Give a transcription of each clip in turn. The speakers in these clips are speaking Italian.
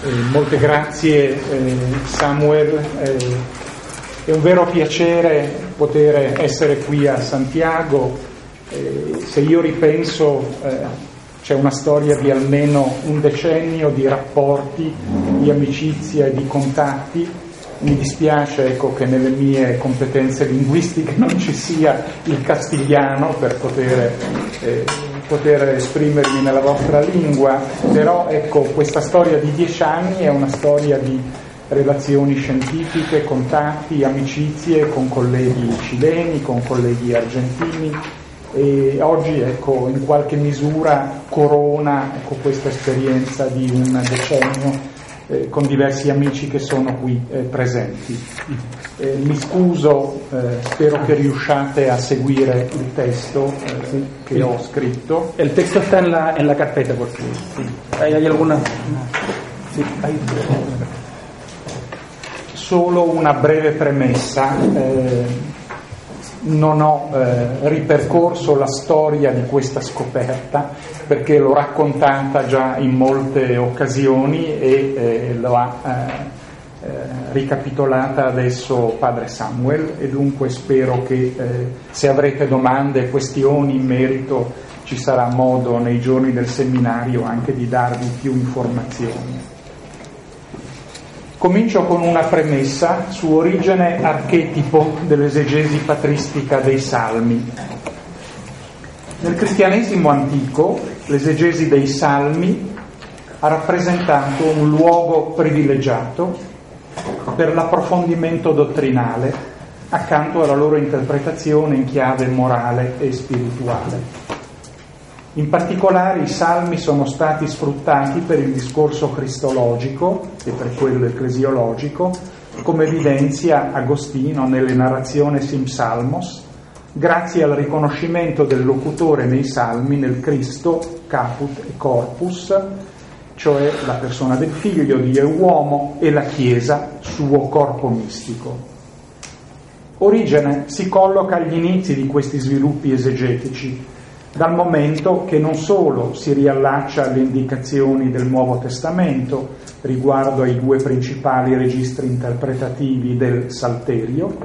Eh, molte grazie eh, Samuel, eh, è un vero piacere poter essere qui a Santiago, eh, se io ripenso eh, c'è una storia di almeno un decennio di rapporti, di amicizia e di contatti, mi dispiace ecco, che nelle mie competenze linguistiche non ci sia il castigliano per poter poter esprimermi nella vostra lingua, però ecco, questa storia di dieci anni è una storia di relazioni scientifiche, contatti, amicizie con colleghi cileni, con colleghi argentini e oggi ecco, in qualche misura corona ecco, questa esperienza di un decennio eh, con diversi amici che sono qui eh, presenti. Eh, mi scuso, eh, spero che riusciate a seguire il testo eh, che ho scritto. Il testo sta nella, nella carpeta, perché hai, hai alguna... Sì, hai... Solo una breve premessa eh, non ho eh, ripercorso la storia di questa scoperta perché l'ho raccontata già in molte occasioni e eh, l'ho eh, eh, ricapitolata adesso padre Samuel e dunque spero che eh, se avrete domande e questioni in merito ci sarà modo nei giorni del seminario anche di darvi più informazioni. Comincio con una premessa su origine archetipo dell'esegesi patristica dei salmi. Nel cristianesimo antico l'esegesi dei salmi ha rappresentato un luogo privilegiato per l'approfondimento dottrinale accanto alla loro interpretazione in chiave morale e spirituale. In particolare i salmi sono stati sfruttati per il discorso cristologico e per quello ecclesiologico, come evidenzia Agostino nelle narrazioni Simsalmos, grazie al riconoscimento del locutore nei salmi nel Cristo caput e corpus, cioè la persona del figlio, Dio è uomo, e la Chiesa, suo corpo mistico. Origene si colloca agli inizi di questi sviluppi esegetici, dal momento che non solo si riallaccia alle indicazioni del Nuovo Testamento riguardo ai due principali registri interpretativi del Salterio,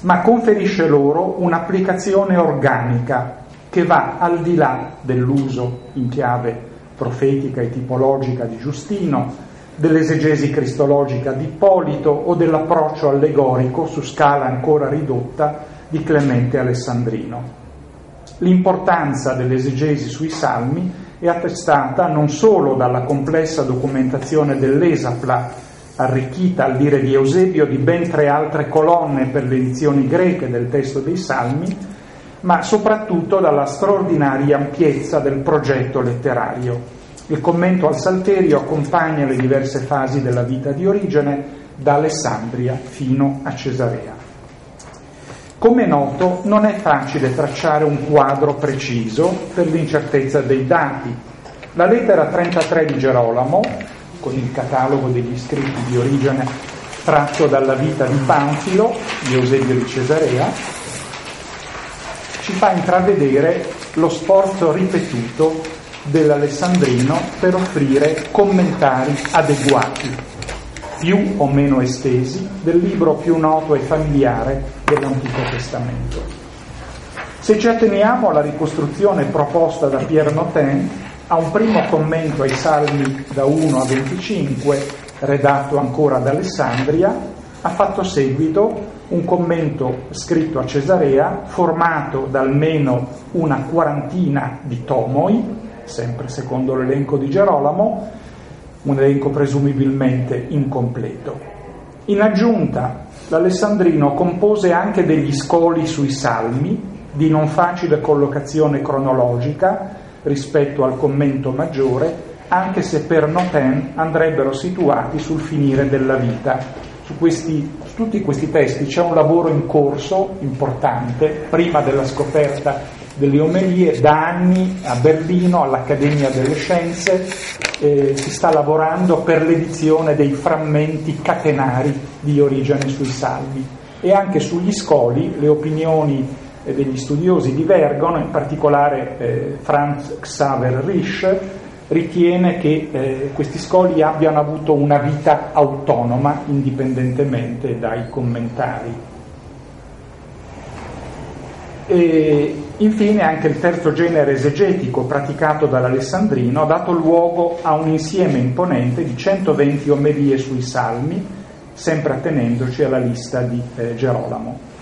ma conferisce loro un'applicazione organica che va al di là dell'uso in chiave profetica e tipologica di Giustino, dell'esegesi cristologica di Ippolito o dell'approccio allegorico su scala ancora ridotta di Clemente Alessandrino. L'importanza dell'esegesi sui salmi è attestata non solo dalla complessa documentazione dell'Esapla, arricchita al dire di Eusebio di ben tre altre colonne per le edizioni greche del testo dei salmi, ma soprattutto dalla straordinaria ampiezza del progetto letterario. Il commento al Salterio accompagna le diverse fasi della vita di origine, da Alessandria fino a Cesarea. Come è noto, non è facile tracciare un quadro preciso per l'incertezza dei dati. La lettera 33 di Gerolamo, con il catalogo degli scritti di origine tratto dalla vita di Panfilo, di Eusebio di Cesarea, ci fa intravedere lo sforzo ripetuto dell'Alessandrino per offrire commentari adeguati più o meno estesi del libro più noto e familiare dell'Antico Testamento. Se ci atteniamo alla ricostruzione proposta da Pierre Notin, a un primo commento ai Salmi da 1 a 25, redatto ancora ad Alessandria, ha fatto seguito un commento scritto a Cesarea, formato da almeno una quarantina di tomoi, sempre secondo l'elenco di Gerolamo, un elenco presumibilmente incompleto. In aggiunta, l'Alessandrino compose anche degli scoli sui salmi, di non facile collocazione cronologica rispetto al commento maggiore, anche se per Noten andrebbero situati sul finire della vita. Su, questi, su tutti questi testi c'è un lavoro in corso importante, prima della scoperta delle omelie, da anni a Berlino, all'Accademia delle Scienze, eh, si sta lavorando per l'edizione dei frammenti catenari di origine sui salmi e anche sugli scoli le opinioni eh, degli studiosi divergono, in particolare eh, Franz Xaver Risch ritiene che eh, questi scoli abbiano avuto una vita autonoma indipendentemente dai commentari. E infine anche il terzo genere esegetico praticato dall'Alessandrino ha dato luogo a un insieme imponente di 120 omelie sui salmi, sempre attenendoci alla lista di eh, Gerolamo.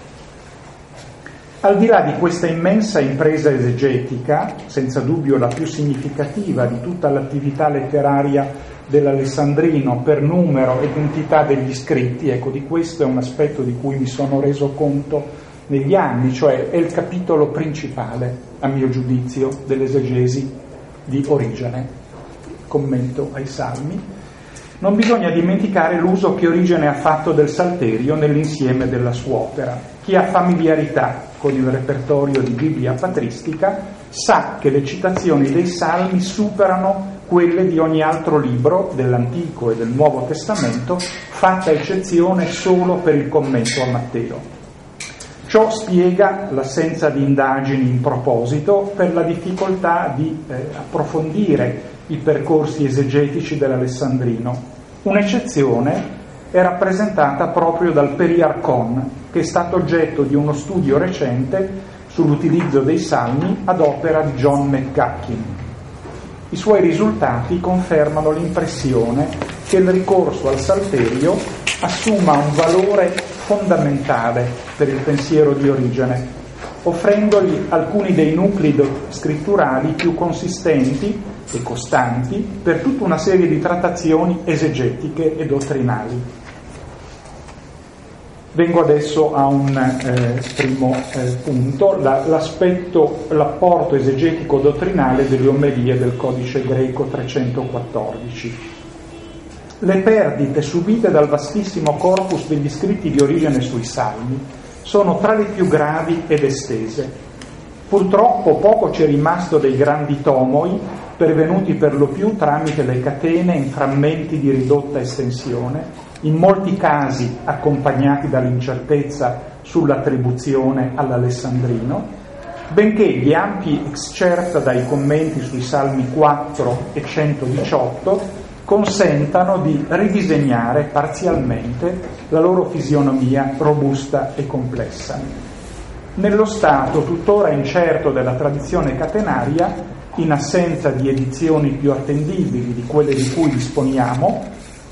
Al di là di questa immensa impresa esegetica, senza dubbio la più significativa di tutta l'attività letteraria dell'Alessandrino per numero ed entità degli scritti, ecco di questo è un aspetto di cui mi sono reso conto negli anni, cioè è il capitolo principale, a mio giudizio, dell'esegesi di Origene, commento ai Salmi. Non bisogna dimenticare l'uso che Origene ha fatto del salterio nell'insieme della sua opera. Chi ha familiarità con il repertorio di Bibbia patristica, sa che le citazioni dei salmi superano quelle di ogni altro libro dell'Antico e del Nuovo Testamento, fatta eccezione solo per il commento a Matteo. Ciò spiega l'assenza di indagini in proposito per la difficoltà di eh, approfondire i percorsi esegetici dell'Alessandrino. Un'eccezione è rappresentata proprio dal Periarcon, che è stato oggetto di uno studio recente sull'utilizzo dei salmi ad opera di John McGuckin. I suoi risultati confermano l'impressione che il ricorso al salterio assuma un valore fondamentale per il pensiero di origine, offrendogli alcuni dei nuclei scritturali più consistenti e costanti per tutta una serie di trattazioni esegetiche e dottrinali. Vengo adesso a un eh, primo eh, punto, la, l'aspetto, l'apporto esegetico dottrinale delle omelie del codice greco 314. Le perdite subite dal vastissimo corpus degli scritti di origine sui salmi sono tra le più gravi ed estese. Purtroppo poco c'è rimasto dei grandi tomoi, pervenuti per lo più tramite le catene in frammenti di ridotta estensione, in molti casi accompagnati dall'incertezza sull'attribuzione all'Alessandrino, benché gli ampi excerpt dai commenti sui Salmi 4 e 118 consentano di ridisegnare parzialmente la loro fisionomia robusta e complessa. Nello stato tuttora incerto della tradizione catenaria, in assenza di edizioni più attendibili di quelle di cui disponiamo,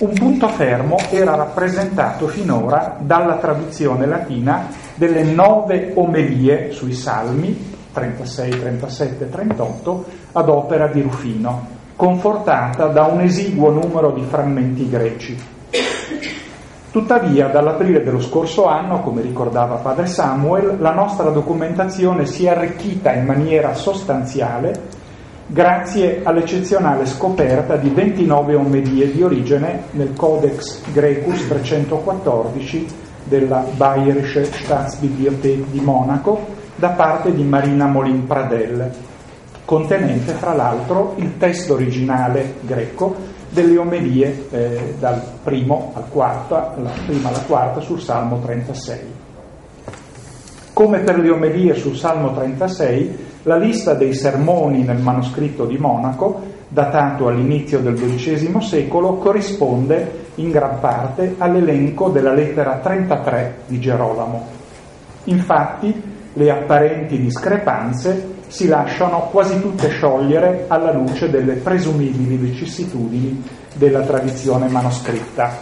un punto fermo era rappresentato finora dalla traduzione latina delle nove omelie sui salmi 36, 37, 38 ad opera di Rufino, confortata da un esiguo numero di frammenti greci. Tuttavia, dall'aprile dello scorso anno, come ricordava padre Samuel, la nostra documentazione si è arricchita in maniera sostanziale grazie all'eccezionale scoperta di 29 omelie di origine nel Codex Grecus 314 della Bayerische Staatsbibliothek di Monaco da parte di Marina Molin Pradel, contenente fra l'altro il testo originale greco delle omelie eh, dal primo al quarto, la prima alla quarta sul Salmo 36. Come per le omelie sul Salmo 36, la lista dei sermoni nel manoscritto di Monaco, datato all'inizio del XII secolo, corrisponde in gran parte all'elenco della lettera 33 di Gerolamo. Infatti, le apparenti discrepanze si lasciano quasi tutte sciogliere alla luce delle presumibili vicissitudini della tradizione manoscritta.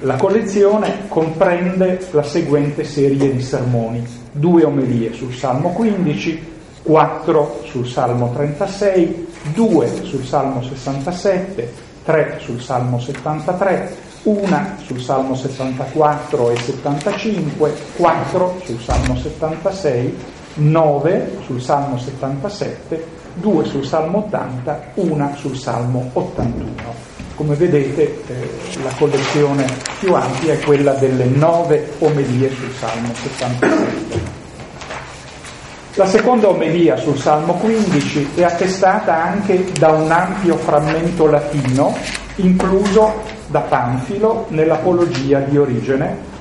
La collezione comprende la seguente serie di sermoni, due omelie sul Salmo 15, 4 sul Salmo 36, 2 sul Salmo 67, 3 sul Salmo 73, 1 sul Salmo 74 e 75, 4 sul Salmo 76, 9 sul Salmo 77, due sul Salmo 80, una sul Salmo 81. Come vedete eh, la collezione più ampia è quella delle nove omelie sul Salmo 77. La seconda omelia sul Salmo 15 è attestata anche da un ampio frammento latino incluso da Panfilo nell'Apologia di Origene,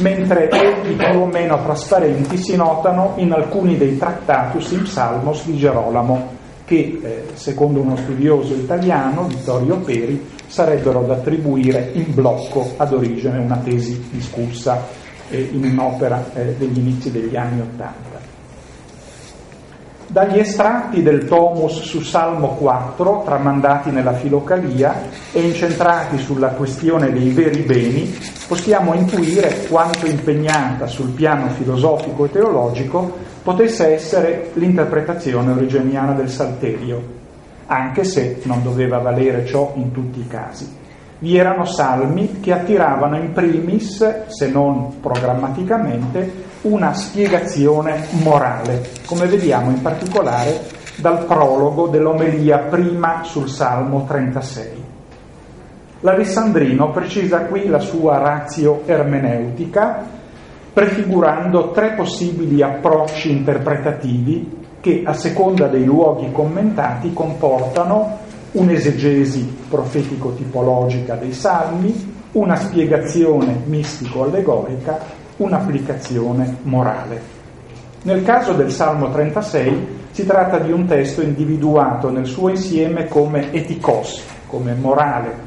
mentre echi più o meno trasparenti si notano in alcuni dei Tractatus in Salmos di Gerolamo, che, eh, secondo uno studioso italiano, Vittorio Peri, sarebbero da attribuire in blocco ad origine una tesi discussa eh, in un'opera eh, degli inizi degli anni Ottanta. Dagli estratti del Tomus su Salmo 4, tramandati nella Filocalia e incentrati sulla questione dei veri beni, possiamo intuire quanto impegnata sul piano filosofico e teologico potesse essere l'interpretazione origeniana del Salterio, anche se non doveva valere ciò in tutti i casi. Vi erano salmi che attiravano in primis, se non programmaticamente, una spiegazione morale, come vediamo in particolare dal prologo dell'omelia prima sul Salmo 36. L'Alessandrino precisa qui la sua razio ermeneutica, prefigurando tre possibili approcci interpretativi che, a seconda dei luoghi commentati, comportano un'esegesi profetico-tipologica dei salmi, una spiegazione mistico-allegorica un'applicazione morale. Nel caso del Salmo 36 si tratta di un testo individuato nel suo insieme come eticos, come morale,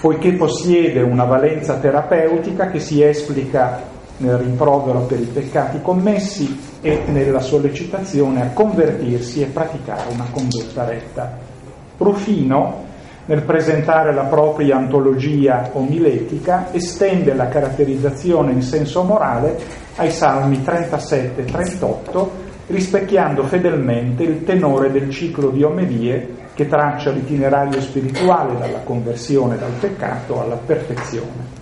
poiché possiede una valenza terapeutica che si esplica nel rimprovero per i peccati commessi e nella sollecitazione a convertirsi e praticare una condotta retta. Rufino nel presentare la propria antologia omiletica, estende la caratterizzazione in senso morale ai salmi 37 e 38, rispecchiando fedelmente il tenore del ciclo di omelie che traccia l'itinerario spirituale dalla conversione dal peccato alla perfezione.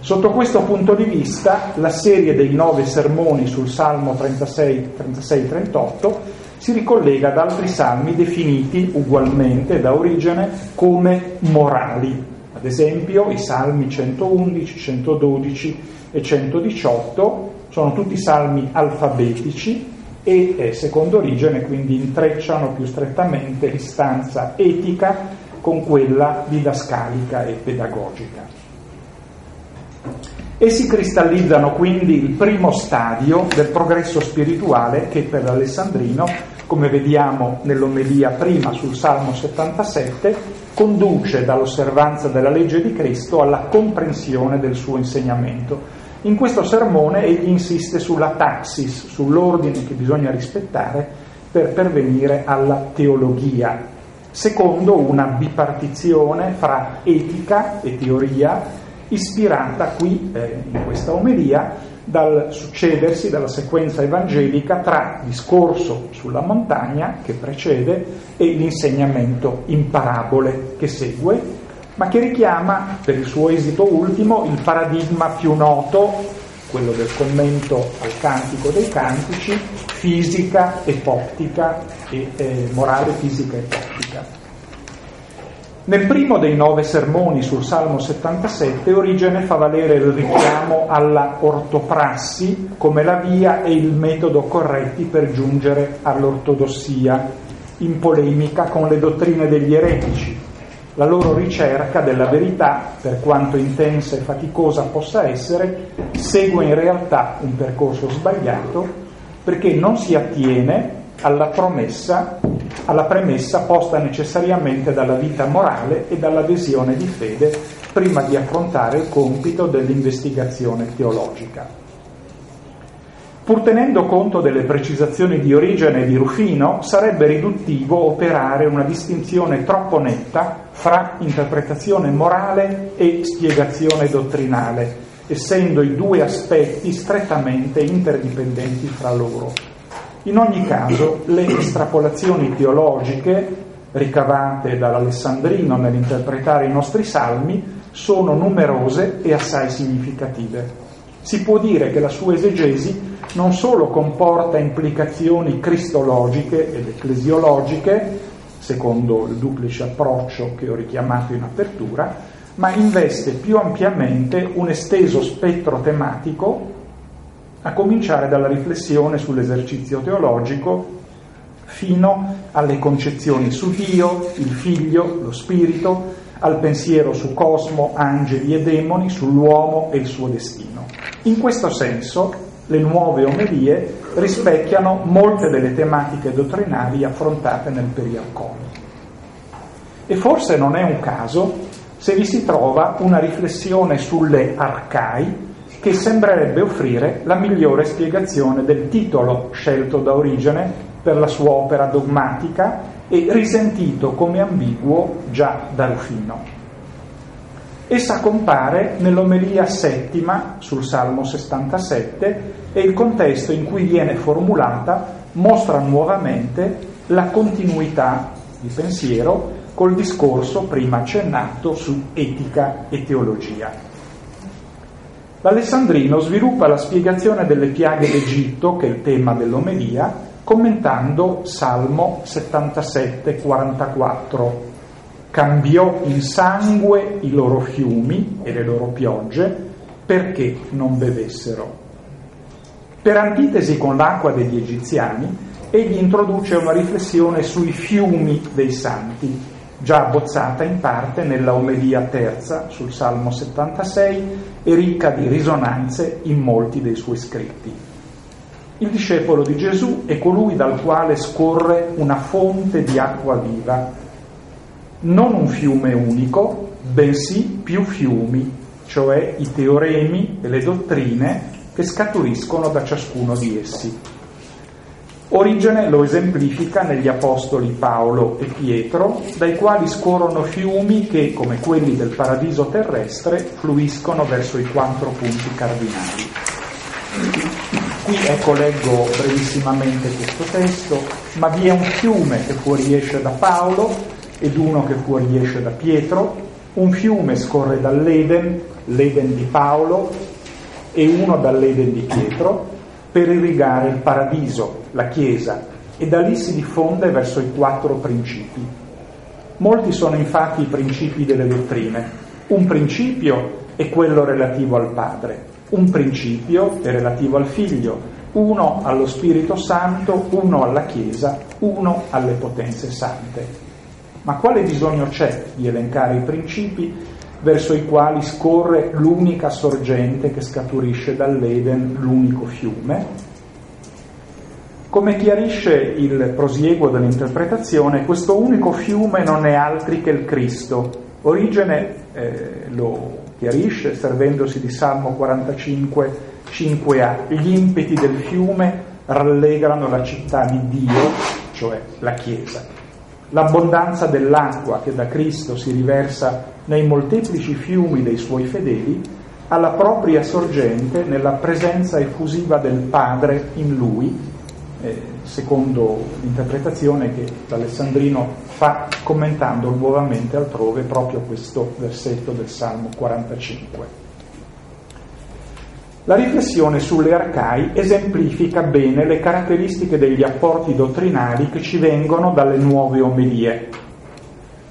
Sotto questo punto di vista, la serie dei nove sermoni sul Salmo 36-38 si ricollega ad altri salmi definiti ugualmente da origine come morali, ad esempio i salmi 111, 112 e 118 sono tutti salmi alfabetici e eh, secondo origine quindi intrecciano più strettamente l'istanza etica con quella didascalica e pedagogica. Essi cristallizzano quindi il primo stadio del progresso spirituale che per l'Alessandrino, come vediamo nell'omelia prima sul Salmo 77, conduce dall'osservanza della legge di Cristo alla comprensione del suo insegnamento. In questo sermone egli insiste sulla taxis, sull'ordine che bisogna rispettare per pervenire alla teologia, secondo una bipartizione fra etica e teoria ispirata qui, eh, in questa omelia, dal succedersi della sequenza evangelica tra discorso sulla montagna che precede e l'insegnamento in parabole che segue, ma che richiama per il suo esito ultimo il paradigma più noto, quello del commento al cantico dei cantici, fisica e poptica e eh, morale fisica e poptica. Nel primo dei nove sermoni sul Salmo 77 Origene fa valere il richiamo alla ortoprassi come la via e il metodo corretti per giungere all'ortodossia, in polemica con le dottrine degli eretici. La loro ricerca della verità, per quanto intensa e faticosa possa essere, segue in realtà un percorso sbagliato perché non si attiene alla promessa alla premessa posta necessariamente dalla vita morale e dall'adesione di fede prima di affrontare il compito dell'investigazione teologica. Pur tenendo conto delle precisazioni di origine di Rufino, sarebbe riduttivo operare una distinzione troppo netta fra interpretazione morale e spiegazione dottrinale, essendo i due aspetti strettamente interdipendenti fra loro. In ogni caso, le estrapolazioni teologiche ricavate dall'Alessandrino nell'interpretare i nostri salmi sono numerose e assai significative. Si può dire che la sua esegesi non solo comporta implicazioni cristologiche ed ecclesiologiche, secondo il duplice approccio che ho richiamato in apertura, ma investe più ampiamente un esteso spettro tematico, a cominciare dalla riflessione sull'esercizio teologico fino alle concezioni su Dio, il Figlio, lo Spirito, al pensiero su cosmo, angeli e demoni, sull'uomo e il suo destino. In questo senso le nuove omelie rispecchiano molte delle tematiche dottrinali affrontate nel Periarcone. E forse non è un caso se vi si trova una riflessione sulle arcai che sembrerebbe offrire la migliore spiegazione del titolo scelto da Origene per la sua opera dogmatica e risentito come ambiguo già da Rufino. Essa compare nell'omelia settima sul Salmo 67 e il contesto in cui viene formulata mostra nuovamente la continuità di pensiero col discorso prima accennato su etica e teologia. L'Alessandrino sviluppa la spiegazione delle piaghe d'Egitto, che è il tema dell'omelia, commentando Salmo 77, 44. Cambiò in sangue i loro fiumi e le loro piogge perché non bevessero. Per antitesi con l'acqua degli egiziani, egli introduce una riflessione sui fiumi dei santi, già abbozzata in parte nella omelia terza sul Salmo 76 e ricca di risonanze in molti dei suoi scritti. Il discepolo di Gesù è colui dal quale scorre una fonte di acqua viva, non un fiume unico, bensì più fiumi, cioè i teoremi e le dottrine che scaturiscono da ciascuno di essi. Origene lo esemplifica negli apostoli Paolo e Pietro, dai quali scorrono fiumi che, come quelli del paradiso terrestre, fluiscono verso i quattro punti cardinali. Qui ecco leggo brevissimamente questo testo, ma vi è un fiume che fuoriesce da Paolo ed uno che fuoriesce da Pietro, un fiume scorre dall'Eden, l'Eden di Paolo, e uno dall'Eden di Pietro, per irrigare il paradiso, la Chiesa, e da lì si diffonde verso i quattro principi. Molti sono infatti i principi delle dottrine. Un principio è quello relativo al Padre, un principio è relativo al Figlio, uno allo Spirito Santo, uno alla Chiesa, uno alle potenze sante. Ma quale bisogno c'è di elencare i principi verso i quali scorre l'unica sorgente che scaturisce dall'Eden, l'unico fiume? Come chiarisce il prosieguo dell'interpretazione, questo unico fiume non è altri che il Cristo. Origene eh, lo chiarisce servendosi di Salmo 45, 5a. Gli impeti del fiume rallegrano la città di Dio, cioè la Chiesa. L'abbondanza dell'acqua che da Cristo si riversa nei molteplici fiumi dei suoi fedeli ha la propria sorgente nella presenza effusiva del Padre in lui eh, secondo l'interpretazione che l'Alessandrino fa commentando nuovamente altrove proprio questo versetto del Salmo 45. La riflessione sulle arcai esemplifica bene le caratteristiche degli apporti dottrinali che ci vengono dalle nuove omelie,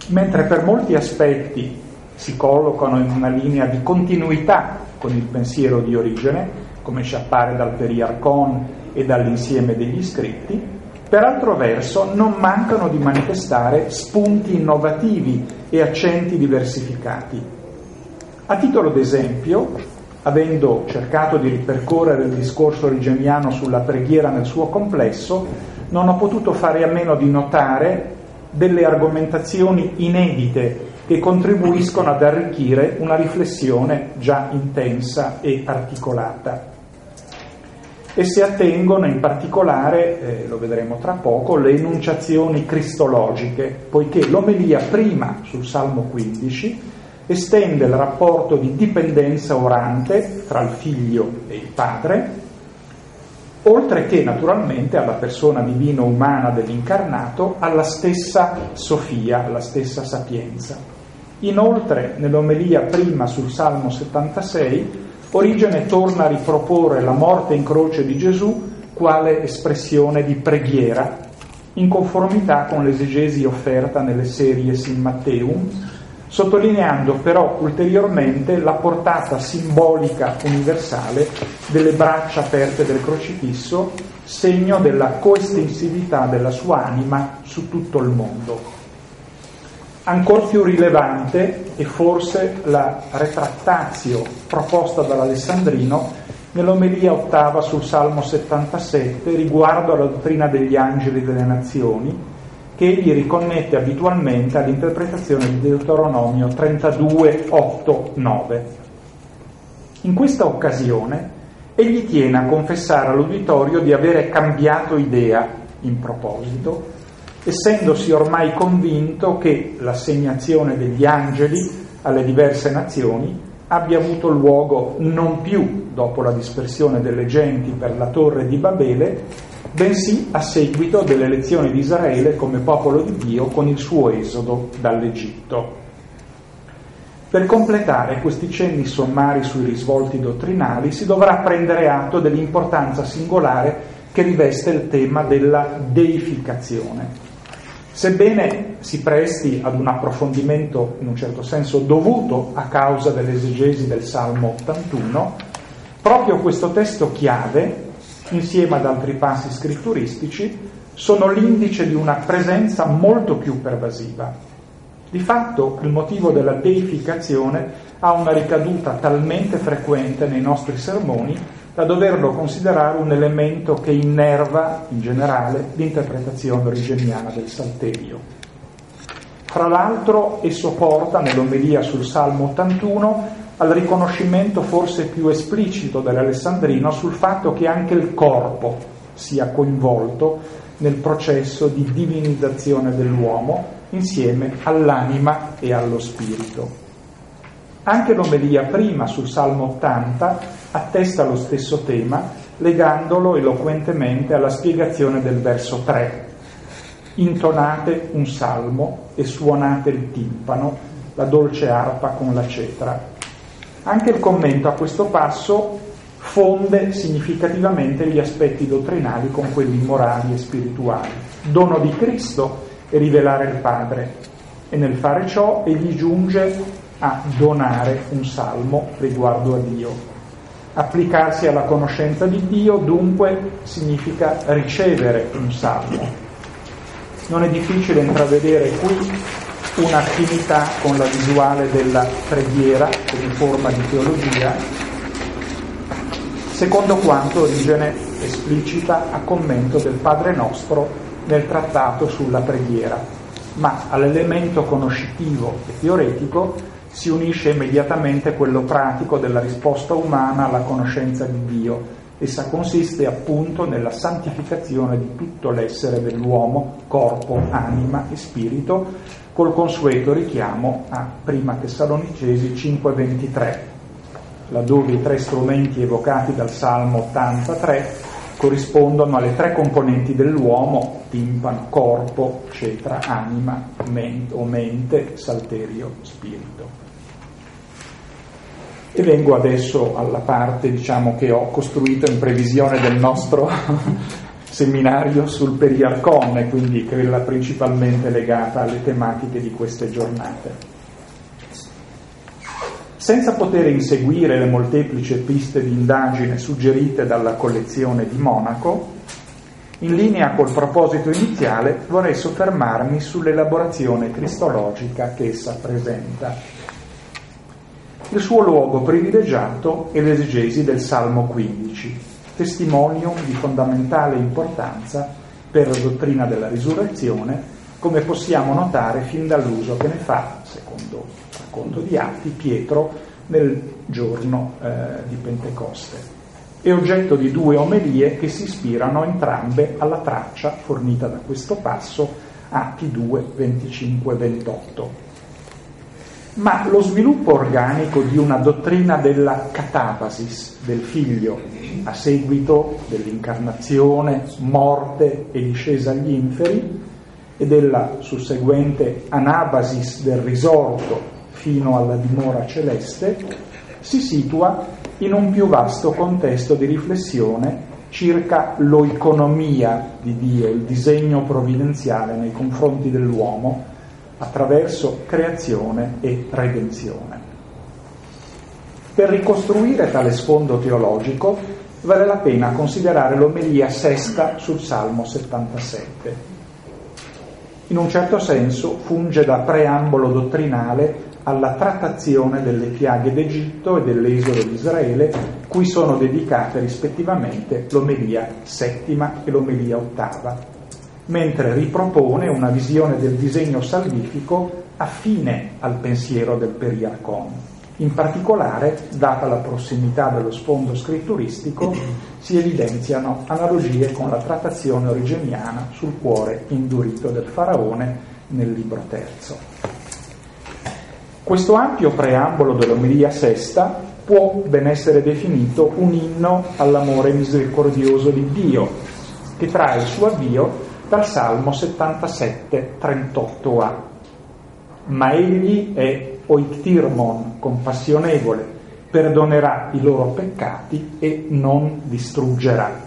mentre per molti aspetti si collocano in una linea di continuità con il pensiero di origine, come ci appare dal Periarcon e dall'insieme degli scritti, per altro verso non mancano di manifestare spunti innovativi e accenti diversificati. A titolo d'esempio, avendo cercato di ripercorrere il discorso origeniano sulla preghiera nel suo complesso, non ho potuto fare a meno di notare delle argomentazioni inedite che contribuiscono ad arricchire una riflessione già intensa e articolata e si attengono in particolare, eh, lo vedremo tra poco, le enunciazioni cristologiche, poiché l'omelia prima sul Salmo 15 estende il rapporto di dipendenza orante tra il figlio e il padre, oltre che naturalmente alla persona divino-umana dell'incarnato, alla stessa Sofia, alla stessa sapienza. Inoltre, nell'omelia prima sul Salmo 76, Origene torna a riproporre la morte in croce di Gesù quale espressione di preghiera, in conformità con l'esegesi offerta nelle serie in Matteum, sottolineando però ulteriormente la portata simbolica universale delle braccia aperte del crocifisso, segno della coestensività della sua anima su tutto il mondo. Ancor più rilevante è forse la retrattatio proposta dall'Alessandrino nell'omelia ottava sul Salmo 77 riguardo alla dottrina degli angeli delle nazioni, che egli riconnette abitualmente all'interpretazione di Deuteronomio 32, 8, 9. In questa occasione egli tiene a confessare all'uditorio di avere cambiato idea in proposito essendosi ormai convinto che l'assegnazione degli angeli alle diverse nazioni abbia avuto luogo non più dopo la dispersione delle genti per la torre di Babele, bensì a seguito dell'elezione di Israele come popolo di Dio con il suo esodo dall'Egitto. Per completare questi cenni sommari sui risvolti dottrinali si dovrà prendere atto dell'importanza singolare che riveste il tema della deificazione. Sebbene si presti ad un approfondimento in un certo senso dovuto a causa dell'esegesi del Salmo 81, proprio questo testo chiave, insieme ad altri passi scritturistici, sono l'indice di una presenza molto più pervasiva. Di fatto il motivo della deificazione ha una ricaduta talmente frequente nei nostri sermoni da doverlo considerare un elemento che innerva in generale l'interpretazione originiana del Salterio. Fra l'altro esso porta nell'omelia sul Salmo 81 al riconoscimento forse più esplicito dell'Alessandrino sul fatto che anche il corpo sia coinvolto nel processo di divinizzazione dell'uomo insieme all'anima e allo spirito. Anche l'omelia prima sul Salmo 80 attesta lo stesso tema legandolo eloquentemente alla spiegazione del verso 3. Intonate un salmo e suonate il timpano, la dolce arpa con la cetra. Anche il commento a questo passo fonde significativamente gli aspetti dottrinali con quelli morali e spirituali. Dono di Cristo è rivelare il Padre e nel fare ciò egli giunge a donare un salmo riguardo a Dio. Applicarsi alla conoscenza di Dio dunque significa ricevere un salmo. Non è difficile intravedere qui un'affinità con la visuale della preghiera come forma di teologia, secondo quanto origine esplicita a commento del Padre nostro nel trattato sulla preghiera, ma all'elemento conoscitivo e teoretico si unisce immediatamente quello pratico della risposta umana alla conoscenza di Dio. Essa consiste appunto nella santificazione di tutto l'essere dell'uomo, corpo, anima e spirito, col consueto richiamo a Prima Tessalonicesi 5:23, laddove i tre strumenti evocati dal Salmo 83 corrispondono alle tre componenti dell'uomo, timpano, corpo, cetra, anima mente, o mente, salterio, spirito. E vengo adesso alla parte diciamo, che ho costruito in previsione del nostro seminario sul periarconne, quindi quella principalmente legata alle tematiche di queste giornate. Senza poter inseguire le molteplici piste di indagine suggerite dalla collezione di Monaco, in linea col proposito iniziale vorrei soffermarmi sull'elaborazione cristologica che essa presenta. Il suo luogo privilegiato è l'esegesi del Salmo 15, testimonium di fondamentale importanza per la dottrina della risurrezione, come possiamo notare fin dall'uso che ne fa, secondo racconto di Atti, Pietro nel giorno eh, di Pentecoste. È oggetto di due omelie che si ispirano entrambe alla traccia fornita da questo passo, Atti 2, 25 28 ma lo sviluppo organico di una dottrina della catabasis del figlio a seguito dell'incarnazione, morte e discesa agli inferi e della susseguente anabasis del risorto fino alla dimora celeste, si situa in un più vasto contesto di riflessione circa l'oeconomia di Dio, il disegno provvidenziale nei confronti dell'uomo attraverso creazione e redenzione. Per ricostruire tale sfondo teologico vale la pena considerare l'omelia sesta sul Salmo 77. In un certo senso funge da preambolo dottrinale alla trattazione delle piaghe d'Egitto e dell'esodo di Israele, cui sono dedicate rispettivamente l'omelia settima e l'omelia ottava, mentre ripropone una visione del disegno salvifico affine al pensiero del Periarcon. In particolare, data la prossimità dello sfondo scritturistico, si evidenziano analogie con la trattazione origeniana sul cuore indurito del faraone nel libro terzo. Questo ampio preambolo dell'omelia sesta può ben essere definito un inno all'amore misericordioso di Dio, che trae il suo avvio dal Salmo 77, 38a. Ma egli è oiktirmon, compassionevole, perdonerà i loro peccati e non distruggerà.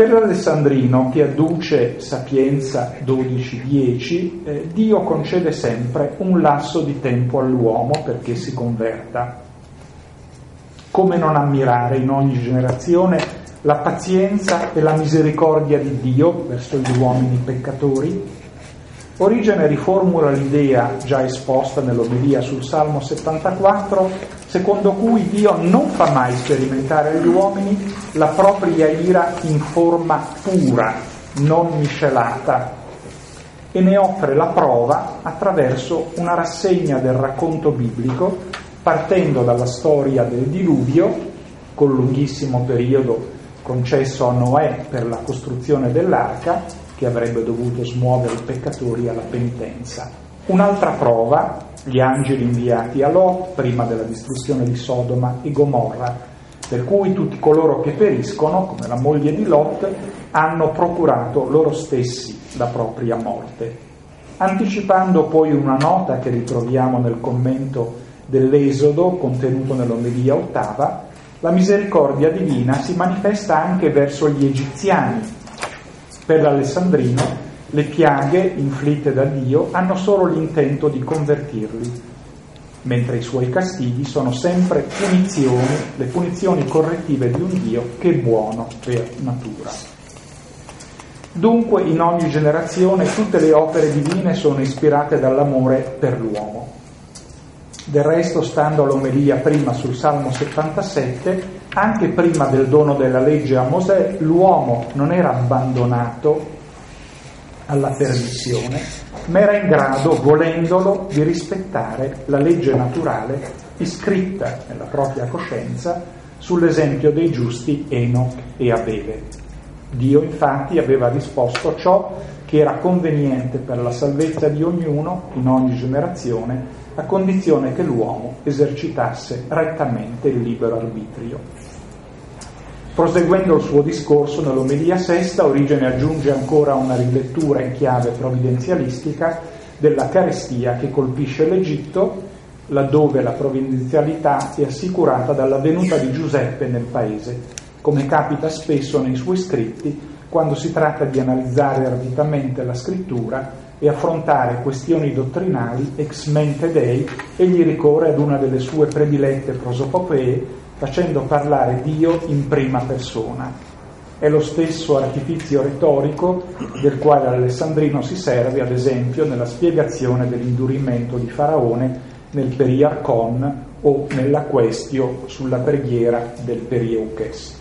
Per l'Alessandrino, che adduce Sapienza 12.10, eh, Dio concede sempre un lasso di tempo all'uomo perché si converta. Come non ammirare in ogni generazione la pazienza e la misericordia di Dio verso gli uomini peccatori? Origene riformula l'idea già esposta nell'omelia sul Salmo 74, secondo cui Dio non fa mai sperimentare agli uomini la propria ira in forma pura, non miscelata, e ne offre la prova attraverso una rassegna del racconto biblico, partendo dalla storia del diluvio, col lunghissimo periodo concesso a Noè per la costruzione dell'arca, che avrebbe dovuto smuovere i peccatori alla penitenza. Un'altra prova, gli angeli inviati a Lot prima della distruzione di Sodoma e Gomorra, per cui tutti coloro che periscono, come la moglie di Lot, hanno procurato loro stessi la propria morte. Anticipando poi una nota che ritroviamo nel commento dell'Esodo contenuto nell'omelia ottava, la misericordia divina si manifesta anche verso gli egiziani, per l'Alessandrino le piaghe inflitte da Dio hanno solo l'intento di convertirli, mentre i suoi castighi sono sempre punizioni, le punizioni correttive di un Dio che è buono per natura. Dunque in ogni generazione tutte le opere divine sono ispirate dall'amore per l'uomo. Del resto, stando all'omelia prima sul Salmo 77, anche prima del dono della legge a Mosè, l'uomo non era abbandonato alla perdizione, ma era in grado, volendolo, di rispettare la legge naturale iscritta nella propria coscienza sull'esempio dei giusti Enoch e Abele. Dio infatti aveva disposto ciò che era conveniente per la salvezza di ognuno in ogni generazione a condizione che l'uomo esercitasse rettamente il libero arbitrio. Proseguendo il suo discorso nell'omelia sesta, Origene aggiunge ancora una rilettura in chiave provvidenzialistica della carestia che colpisce l'Egitto, laddove la provvidenzialità è assicurata dalla venuta di Giuseppe nel paese, come capita spesso nei suoi scritti quando si tratta di analizzare arditamente la scrittura e affrontare questioni dottrinali ex mente dei, egli ricorre ad una delle sue predilette prosopopee facendo parlare Dio in prima persona. È lo stesso artifizio retorico del quale Alessandrino si serve, ad esempio, nella spiegazione dell'indurimento di Faraone nel Periarcon o nella questio sulla preghiera del Perieuches.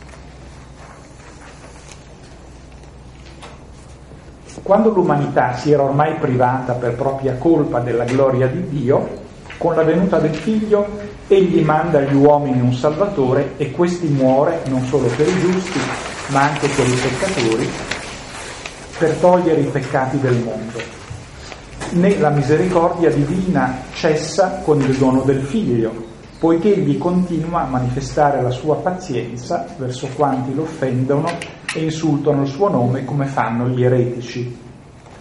Quando l'umanità si era ormai privata per propria colpa della gloria di Dio, con la venuta del figlio egli manda agli uomini un salvatore e questi muore non solo per i giusti, ma anche per i peccatori, per togliere i peccati del mondo. Né la misericordia divina cessa con il dono del figlio, poiché egli continua a manifestare la sua pazienza verso quanti lo offendono e insultano il suo nome come fanno gli eretici.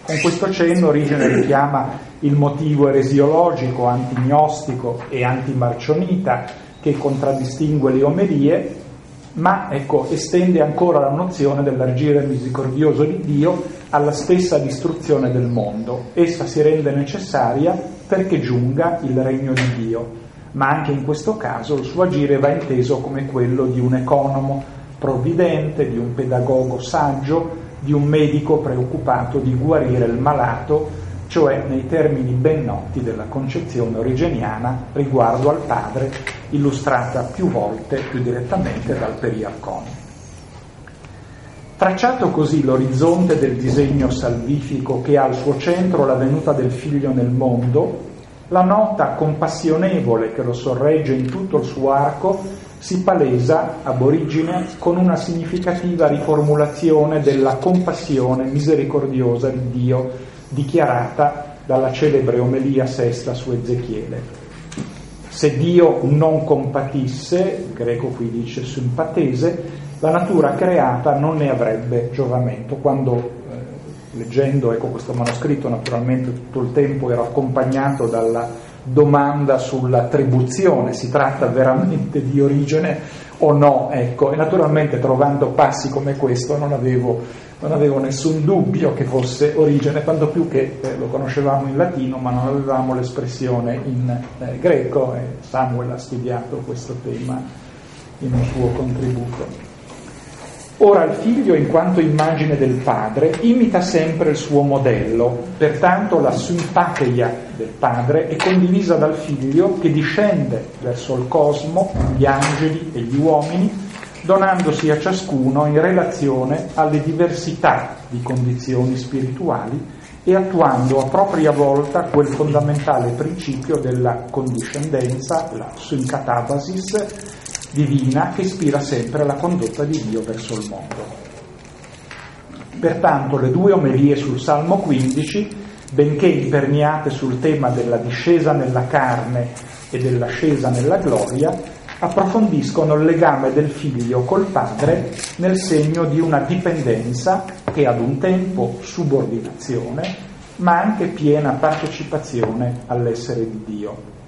Con questo cenno Origene richiama il motivo eresiologico, antignostico e antimarcionita che contraddistingue le omelie, ma ecco, estende ancora la nozione dell'agire misericordioso di Dio alla stessa distruzione del mondo. Essa si rende necessaria perché giunga il regno di Dio, ma anche in questo caso il suo agire va inteso come quello di un economo provvidente, di un pedagogo saggio, di un medico preoccupato di guarire il malato, cioè nei termini ben noti della concezione origeniana riguardo al padre, illustrata più volte, più direttamente dal Periarcone. Tracciato così l'orizzonte del disegno salvifico che ha al suo centro la venuta del figlio nel mondo, la nota compassionevole che lo sorregge in tutto il suo arco si palesa ab origine con una significativa riformulazione della compassione misericordiosa di Dio dichiarata dalla celebre omelia sesta su Ezechiele. Se Dio non compatisse, il greco qui dice simpatese, la natura creata non ne avrebbe giovamento. Quando eh, leggendo ecco, questo manoscritto naturalmente tutto il tempo ero accompagnato dalla domanda sull'attribuzione, si tratta veramente di origine o no, ecco, e naturalmente trovando passi come questo non avevo, non avevo nessun dubbio che fosse origine, tanto più che eh, lo conoscevamo in latino ma non avevamo l'espressione in eh, greco e Samuel ha studiato questo tema in un suo contributo. Ora il figlio, in quanto immagine del padre, imita sempre il suo modello, pertanto la simpatia del padre è condivisa dal figlio che discende verso il cosmo, gli angeli e gli uomini, donandosi a ciascuno in relazione alle diversità di condizioni spirituali e attuando a propria volta quel fondamentale principio della condiscendenza, la syncatabasis, divina che ispira sempre la condotta di Dio verso il mondo. Pertanto le due omelie sul Salmo 15, benché imperniate sul tema della discesa nella carne e dell'ascesa nella gloria, approfondiscono il legame del figlio col padre nel segno di una dipendenza che ad un tempo subordinazione, ma anche piena partecipazione all'essere di Dio.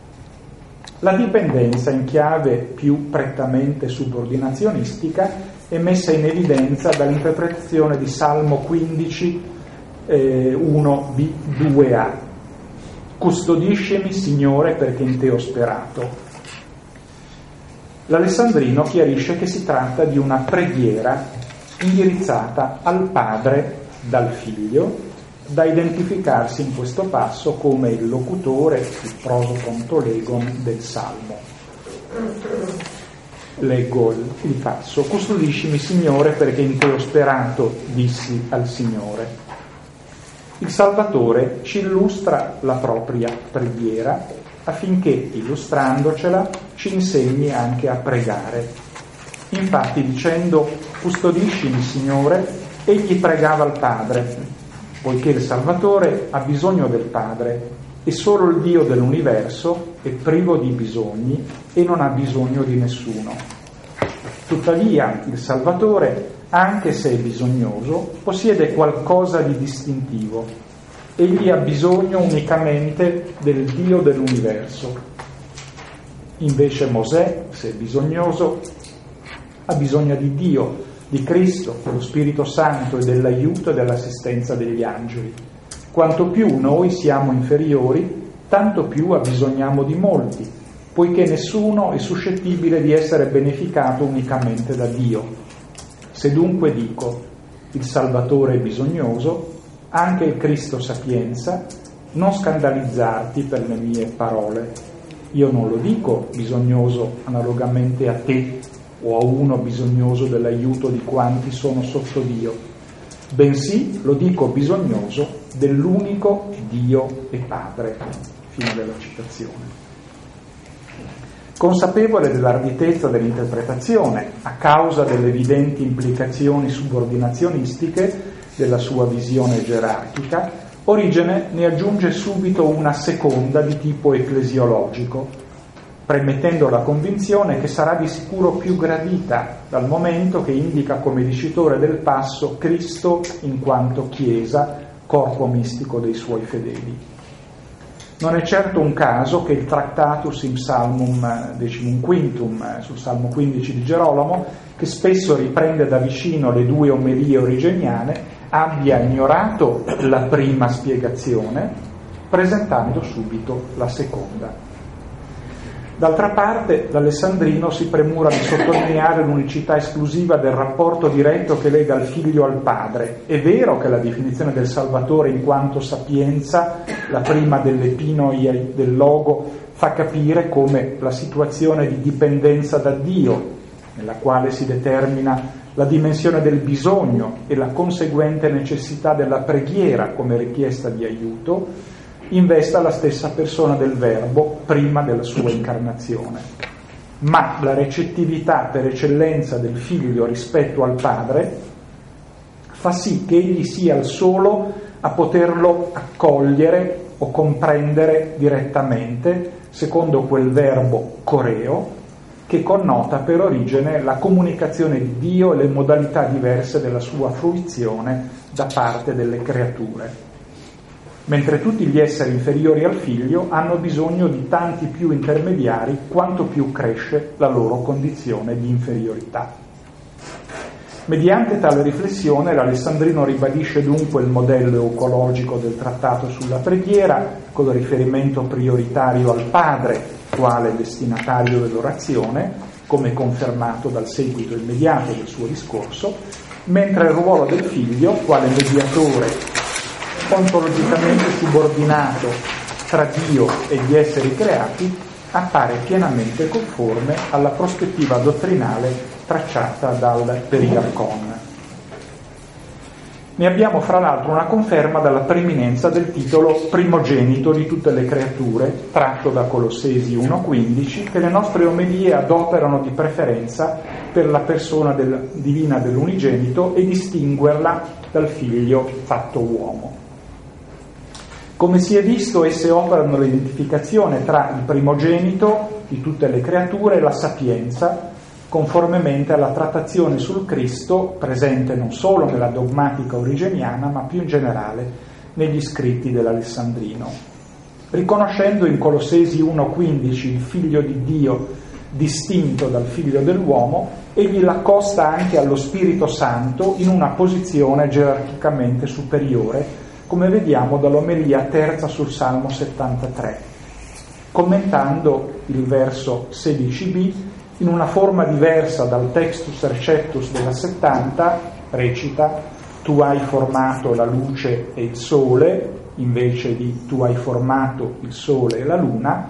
La dipendenza in chiave più prettamente subordinazionistica è messa in evidenza dall'interpretazione di Salmo 15, eh, 1b, 2a. Custodiscemi, Signore, perché in te ho sperato. L'Alessandrino chiarisce che si tratta di una preghiera indirizzata al padre dal figlio da identificarsi in questo passo come il locutore, il prosocontolegon del Salmo. Leggo il passo. Custodiscimi, Signore, perché in te ho sperato, dissi al Signore. Il Salvatore ci illustra la propria preghiera affinché, illustrandocela, ci insegni anche a pregare. Infatti, dicendo custodiscimi, Signore, egli pregava al Padre poiché il Salvatore ha bisogno del Padre e solo il Dio dell'universo è privo di bisogni e non ha bisogno di nessuno. Tuttavia il Salvatore, anche se è bisognoso, possiede qualcosa di distintivo. Egli ha bisogno unicamente del Dio dell'universo. Invece Mosè, se è bisognoso, ha bisogno di Dio di Cristo, dello Spirito Santo e dell'aiuto e dell'assistenza degli angeli. Quanto più noi siamo inferiori, tanto più abbisogniamo di molti, poiché nessuno è suscettibile di essere beneficato unicamente da Dio. Se dunque dico il Salvatore è bisognoso, anche il Cristo sapienza, non scandalizzarti per le mie parole. Io non lo dico bisognoso analogamente a te, o a uno bisognoso dell'aiuto di quanti sono sotto Dio, bensì lo dico bisognoso dell'unico Dio e Padre. Fine della citazione. Consapevole dell'arditezza dell'interpretazione, a causa delle evidenti implicazioni subordinazionistiche della sua visione gerarchica, Origene ne aggiunge subito una seconda di tipo ecclesiologico, premettendo la convinzione che sarà di sicuro più gradita dal momento che indica come dicitore del passo Cristo in quanto Chiesa, corpo mistico dei suoi fedeli. Non è certo un caso che il Tractatus in Psalmum decimum sul Salmo 15 di Gerolamo, che spesso riprende da vicino le due omelie origeniane, abbia ignorato la prima spiegazione, presentando subito la seconda. D'altra parte, l'Alessandrino si premura di sottolineare l'unicità esclusiva del rapporto diretto che lega il figlio al padre. È vero che la definizione del Salvatore in quanto sapienza, la prima dell'epinoi del logo, fa capire come la situazione di dipendenza da Dio, nella quale si determina la dimensione del bisogno e la conseguente necessità della preghiera come richiesta di aiuto, investa la stessa persona del verbo prima della sua incarnazione. Ma la recettività per eccellenza del figlio rispetto al padre fa sì che egli sia il solo a poterlo accogliere o comprendere direttamente, secondo quel verbo coreo, che connota per origine la comunicazione di Dio e le modalità diverse della sua fruizione da parte delle creature mentre tutti gli esseri inferiori al figlio hanno bisogno di tanti più intermediari quanto più cresce la loro condizione di inferiorità. Mediante tale riflessione l'Alessandrino ribadisce dunque il modello ecologico del trattato sulla preghiera, con riferimento prioritario al padre, quale destinatario dell'orazione, come confermato dal seguito immediato del suo discorso, mentre il ruolo del figlio, quale mediatore ontologicamente subordinato tra Dio e gli esseri creati appare pienamente conforme alla prospettiva dottrinale tracciata dal Periarcon. Ne abbiamo fra l'altro una conferma dalla preeminenza del titolo primogenito di tutte le creature, tratto da Colossesi 1.15, che le nostre omelie adoperano di preferenza per la persona del, divina dell'unigenito e distinguerla dal figlio fatto uomo. Come si è visto, esse operano l'identificazione tra il primogenito di tutte le creature e la sapienza, conformemente alla trattazione sul Cristo presente non solo nella dogmatica origeniana, ma più in generale negli scritti dell'Alessandrino. Riconoscendo in Colossesi 1.15 il figlio di Dio distinto dal figlio dell'uomo, egli l'accosta anche allo Spirito Santo in una posizione gerarchicamente superiore come vediamo dall'omelia terza sul Salmo 73, commentando il verso 16b in una forma diversa dal textus receptus della 70, recita tu hai formato la luce e il sole, invece di tu hai formato il sole e la luna,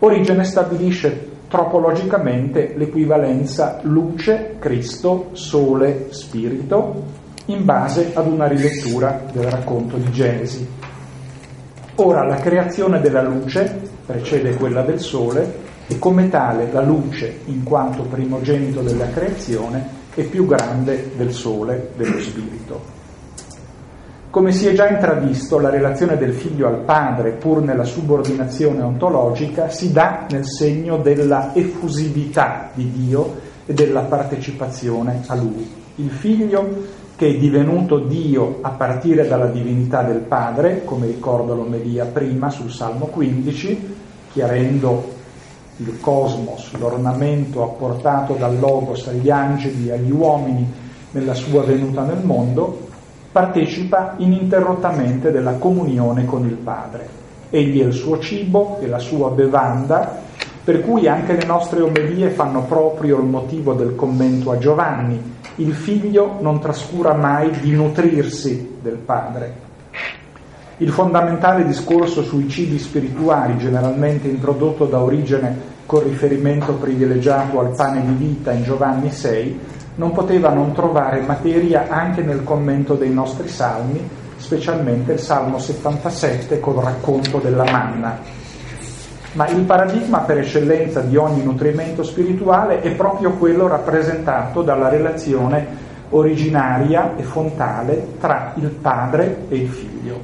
Origene stabilisce tropologicamente l'equivalenza luce, Cristo, sole, spirito, in base ad una rilettura del racconto di Genesi. Ora la creazione della luce precede quella del sole e come tale la luce, in quanto primogenito della creazione, è più grande del sole, dello spirito. Come si è già intravisto, la relazione del figlio al padre, pur nella subordinazione ontologica, si dà nel segno della effusività di Dio e della partecipazione a lui. Il figlio che è divenuto Dio a partire dalla divinità del Padre, come ricorda l'omelia prima sul Salmo 15, chiarendo il cosmos, l'ornamento apportato dal Logos agli angeli e agli uomini nella sua venuta nel mondo, partecipa ininterrottamente della comunione con il Padre. Egli è il suo cibo e la sua bevanda, per cui anche le nostre omelie fanno proprio il motivo del commento a Giovanni, il figlio non trascura mai di nutrirsi del padre. Il fondamentale discorso sui cibi spirituali, generalmente introdotto da Origene con riferimento privilegiato al pane di vita in Giovanni 6, non poteva non trovare materia anche nel commento dei nostri salmi, specialmente il Salmo 77 col racconto della manna, ma il paradigma per eccellenza di ogni nutrimento spirituale è proprio quello rappresentato dalla relazione originaria e fontale tra il padre e il figlio.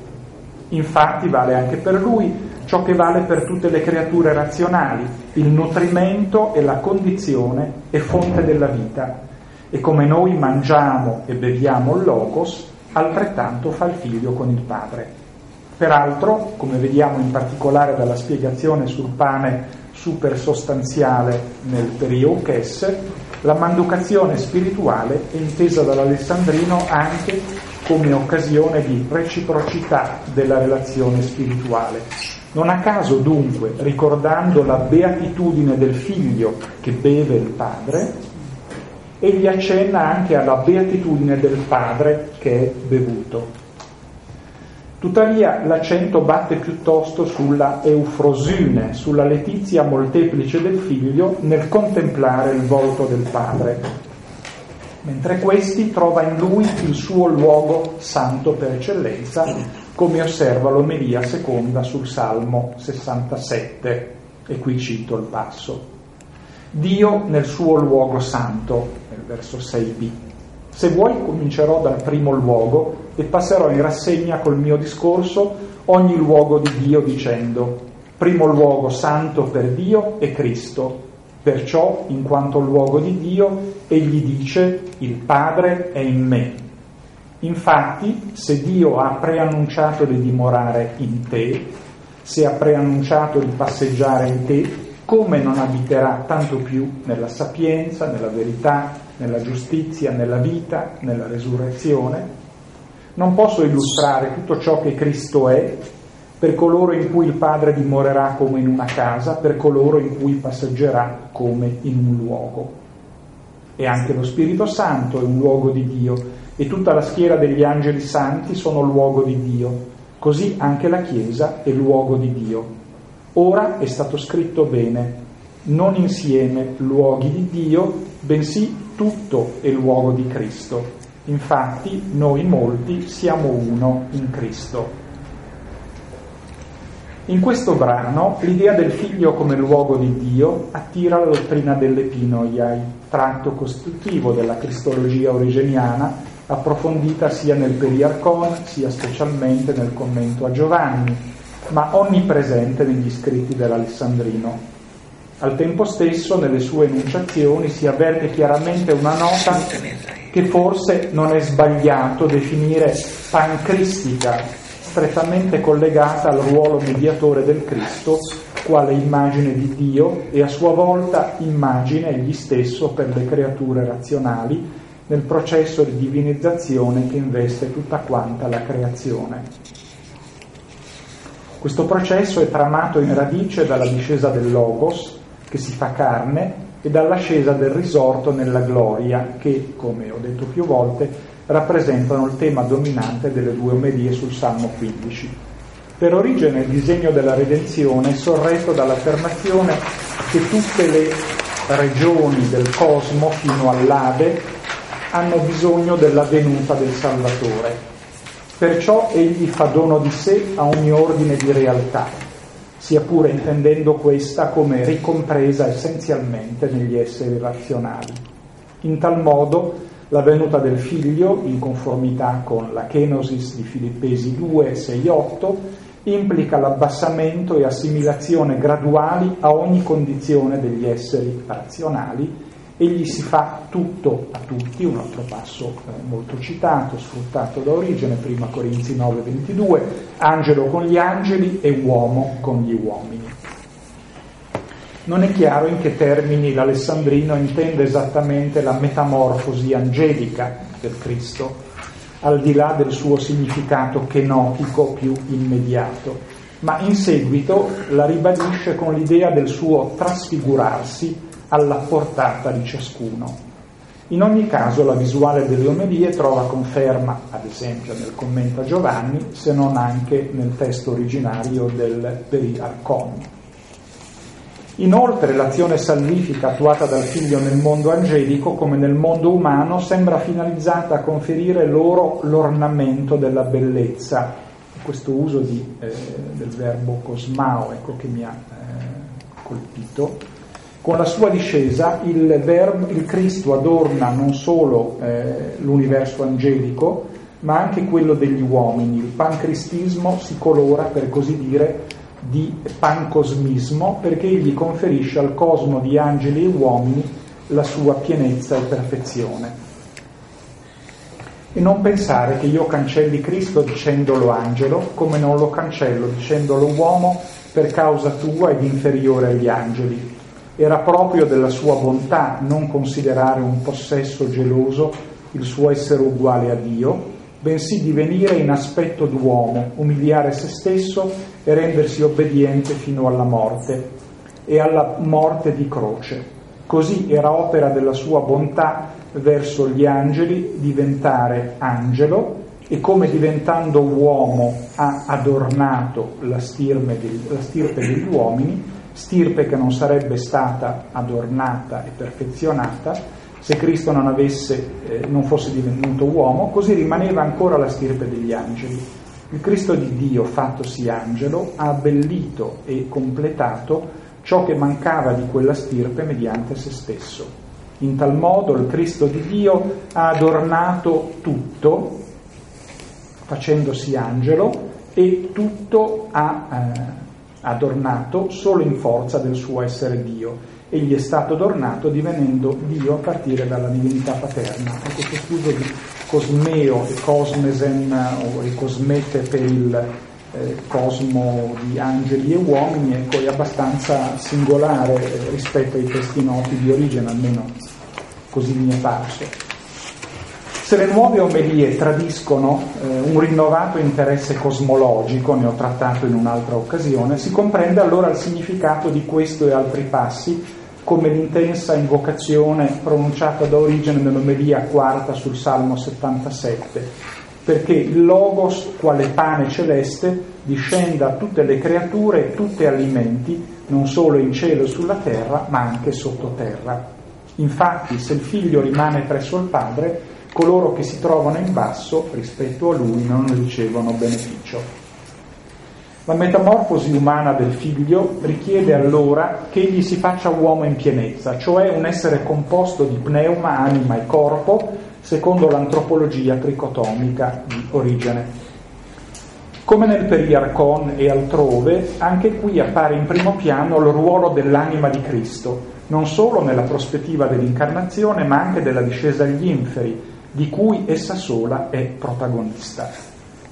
Infatti vale anche per lui ciò che vale per tutte le creature razionali, il nutrimento è la condizione e fonte della vita. E come noi mangiamo e beviamo il logos, altrettanto fa il figlio con il padre. Peraltro, come vediamo in particolare dalla spiegazione sul pane supersostanziale nel Periouches, la manducazione spirituale è intesa dall'Alessandrino anche come occasione di reciprocità della relazione spirituale. Non a caso dunque, ricordando la beatitudine del figlio che beve il padre, egli accenna anche alla beatitudine del padre che è bevuto. Tuttavia l'accento batte piuttosto sulla eufrosine, sulla letizia molteplice del figlio nel contemplare il volto del padre, mentre questi trova in lui il suo luogo santo per eccellenza, come osserva l'omelia seconda sul Salmo 67, e qui cito il passo. Dio nel suo luogo santo, nel verso 6b. Se vuoi comincerò dal primo luogo e passerò in rassegna col mio discorso ogni luogo di Dio dicendo, primo luogo santo per Dio è Cristo, perciò in quanto luogo di Dio egli dice il Padre è in me. Infatti, se Dio ha preannunciato di dimorare in te, se ha preannunciato di passeggiare in te, come non abiterà tanto più nella sapienza, nella verità, nella giustizia, nella vita, nella resurrezione. Non posso illustrare tutto ciò che Cristo è per coloro in cui il Padre dimorerà come in una casa, per coloro in cui passeggerà come in un luogo. E anche lo Spirito Santo è un luogo di Dio e tutta la schiera degli angeli santi sono luogo di Dio, così anche la Chiesa è luogo di Dio. Ora è stato scritto bene, non insieme luoghi di Dio, bensì tutto è luogo di Cristo. Infatti noi molti siamo uno in Cristo. In questo brano l'idea del figlio come luogo di Dio attira la dottrina dell'Epinoiai, tratto costitutivo della cristologia origeniana, approfondita sia nel Periarcon sia specialmente nel commento a Giovanni, ma onnipresente negli scritti dell'Alessandrino. Al tempo stesso, nelle sue enunciazioni si avverte chiaramente una nota che forse non è sbagliato definire pancristica, strettamente collegata al ruolo mediatore del Cristo, quale immagine di Dio e a sua volta immagine egli stesso per le creature razionali nel processo di divinizzazione che investe tutta quanta la creazione. Questo processo è tramato in radice dalla discesa del Logos, che si fa carne, e dall'ascesa del risorto nella gloria, che, come ho detto più volte, rappresentano il tema dominante delle due omelie sul Salmo 15. Per origine il disegno della redenzione è sorretto dall'affermazione che tutte le regioni del cosmo fino all'Ade hanno bisogno della venuta del Salvatore. Perciò egli fa dono di sé a ogni ordine di realtà, sia pure intendendo questa come ricompresa essenzialmente negli esseri razionali. In tal modo la venuta del figlio, in conformità con la kenosis di Filippesi 2, 6, 8, implica l'abbassamento e assimilazione graduali a ogni condizione degli esseri razionali egli si fa tutto a tutti, un altro passo eh, molto citato, sfruttato da origine, prima Corinzi 9, 22, angelo con gli angeli e uomo con gli uomini. Non è chiaro in che termini l'Alessandrino intende esattamente la metamorfosi angelica del Cristo, al di là del suo significato kenotico più immediato, ma in seguito la ribadisce con l'idea del suo trasfigurarsi alla portata di ciascuno. In ogni caso la visuale delle omelie trova conferma, ad esempio nel commento a Giovanni, se non anche nel testo originario del Peri Arcon. Inoltre l'azione salvifica attuata dal figlio nel mondo angelico come nel mondo umano sembra finalizzata a conferire loro l'ornamento della bellezza. Questo uso di, eh, del verbo cosmao ecco, che mi ha eh, colpito con la sua discesa il, verbo, il Cristo adorna non solo eh, l'universo angelico, ma anche quello degli uomini. Il pancristismo si colora, per così dire, di pancosmismo perché egli conferisce al cosmo di angeli e uomini la sua pienezza e perfezione. e non pensare che io cancelli Cristo dicendolo angelo, come non lo cancello dicendolo uomo per causa tua ed inferiore agli angeli. Era proprio della sua bontà non considerare un possesso geloso il suo essere uguale a Dio, bensì divenire in aspetto d'uomo, umiliare se stesso e rendersi obbediente fino alla morte e alla morte di croce. Così era opera della sua bontà verso gli angeli diventare angelo e come diventando uomo ha adornato la degli, la stirpe degli uomini, stirpe che non sarebbe stata adornata e perfezionata se Cristo non, avesse, eh, non fosse divenuto uomo, così rimaneva ancora la stirpe degli angeli. Il Cristo di Dio, fattosi angelo, ha abbellito e completato ciò che mancava di quella stirpe mediante se stesso. In tal modo il Cristo di Dio ha adornato tutto, facendosi angelo, e tutto ha eh, adornato solo in forza del suo essere Dio. Egli è stato adornato divenendo Dio a partire dalla divinità paterna. E questo studio di Cosmeo e Cosmesen o il Cosmete per il eh, cosmo di angeli e uomini ecco, è abbastanza singolare eh, rispetto ai testi noti di origine, almeno così mi è parso. Se le nuove omelie tradiscono eh, un rinnovato interesse cosmologico, ne ho trattato in un'altra occasione, si comprende allora il significato di questo e altri passi come l'intensa invocazione pronunciata da origine nell'omelia quarta sul Salmo 77, perché il Logos, quale pane celeste, discenda a tutte le creature e tutti alimenti, non solo in cielo e sulla terra, ma anche sottoterra. Infatti, se il figlio rimane presso il padre, coloro che si trovano in basso rispetto a lui non ricevono beneficio. La metamorfosi umana del figlio richiede allora che egli si faccia uomo in pienezza, cioè un essere composto di pneuma, anima e corpo, secondo l'antropologia tricotomica di origine. Come nel Periarcon e altrove, anche qui appare in primo piano il ruolo dell'anima di Cristo, non solo nella prospettiva dell'incarnazione, ma anche della discesa agli inferi, di cui essa sola è protagonista.